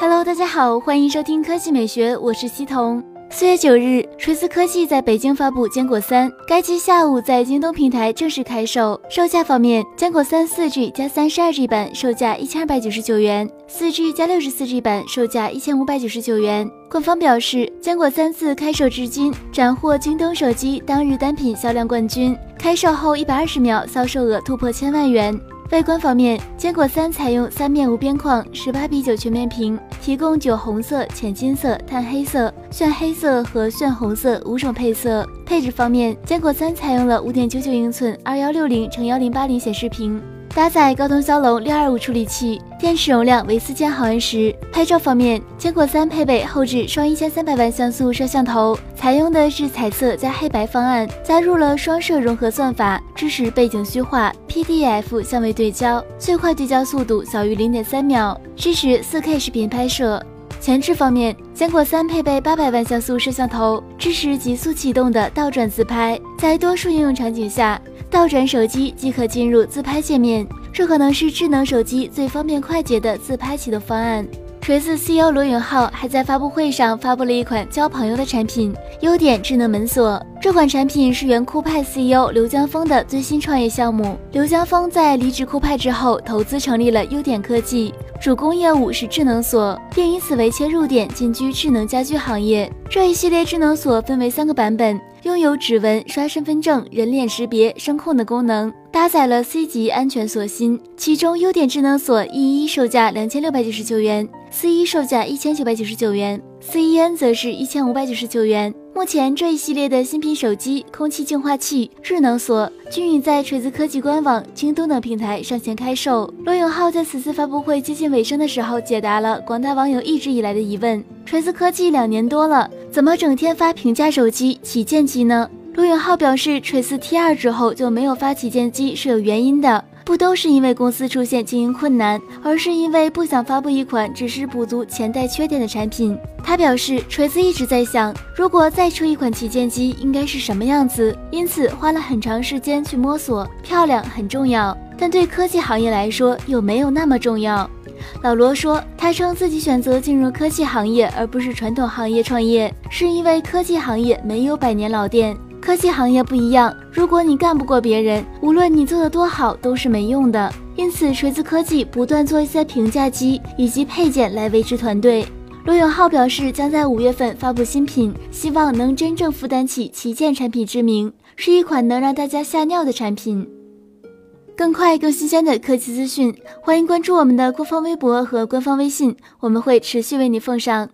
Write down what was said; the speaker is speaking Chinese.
Hello，大家好，欢迎收听科技美学，我是西彤。四月九日，锤子科技在北京发布坚果三，该机下午在京东平台正式开售。售价方面，坚果三四 G 加三十二 G 版售价一千二百九十九元，四 G 加六十四 G 版售价一千五百九十九元。官方表示，坚果三自开售至今，斩获京东手机当日单品销量冠军，开售后一百二十秒销售额突破千万元。外观方面，坚果三采用三面无边框十八比九全面屏，提供酒红色、浅金色、炭黑色、炫黑色和炫红色五种配色。配置方面，坚果三采用了五点九九英寸二幺六零乘幺零八零显示屏。搭载高通骁龙六二五处理器，电池容量为四千毫安时。拍照方面，坚果三配备后置双一千三百万像素摄像头，采用的是彩色加黑白方案，加入了双摄融合算法，支持背景虚化、PDF 相位对焦，最快对焦速度小于零点三秒，支持四 K 视频拍摄。前置方面，坚果三配备八百万像素摄像头，支持极速启动的倒转自拍，在多数应用场景下。倒转手机即可进入自拍界面，这可能是智能手机最方便快捷的自拍启动方案。锤子 CEO 罗永浩还在发布会上发布了一款交朋友的产品——优点智能门锁。这款产品是原酷派 CEO 刘江峰的最新创业项目。刘江峰在离职酷派之后，投资成立了优点科技，主攻业务是智能锁，并以此为切入点进军智能家居行业。这一系列智能锁分为三个版本。拥有指纹、刷身份证、人脸识别、声控的功能，搭载了 C 级安全锁芯。其中，优点智能锁 E 一售价两千六百九十九元，C 一售价一千九百九十九元，C 一 N 则是一千五百九十九元。目前这一系列的新品手机、空气净化器、智能锁均已在锤子科技官网、京东等平台上线开售。罗永浩在此次发布会接近尾声的时候，解答了广大网友一直以来的疑问：锤子科技两年多了，怎么整天发平价手机、旗舰机呢？罗永浩表示，锤子 T 二之后就没有发旗舰机是有原因的。不都是因为公司出现经营困难，而是因为不想发布一款只是补足前代缺点的产品。他表示，锤子一直在想，如果再出一款旗舰机，应该是什么样子，因此花了很长时间去摸索。漂亮很重要，但对科技行业来说又没有那么重要。老罗说，他称自己选择进入科技行业而不是传统行业创业，是因为科技行业没有百年老店。科技行业不一样，如果你干不过别人，无论你做的多好都是没用的。因此，锤子科技不断做一些平价机以及配件来维持团队。罗永浩表示，将在五月份发布新品，希望能真正负担起旗舰产品之名，是一款能让大家吓尿的产品。更快、更新鲜的科技资讯，欢迎关注我们的官方微博和官方微信，我们会持续为你奉上。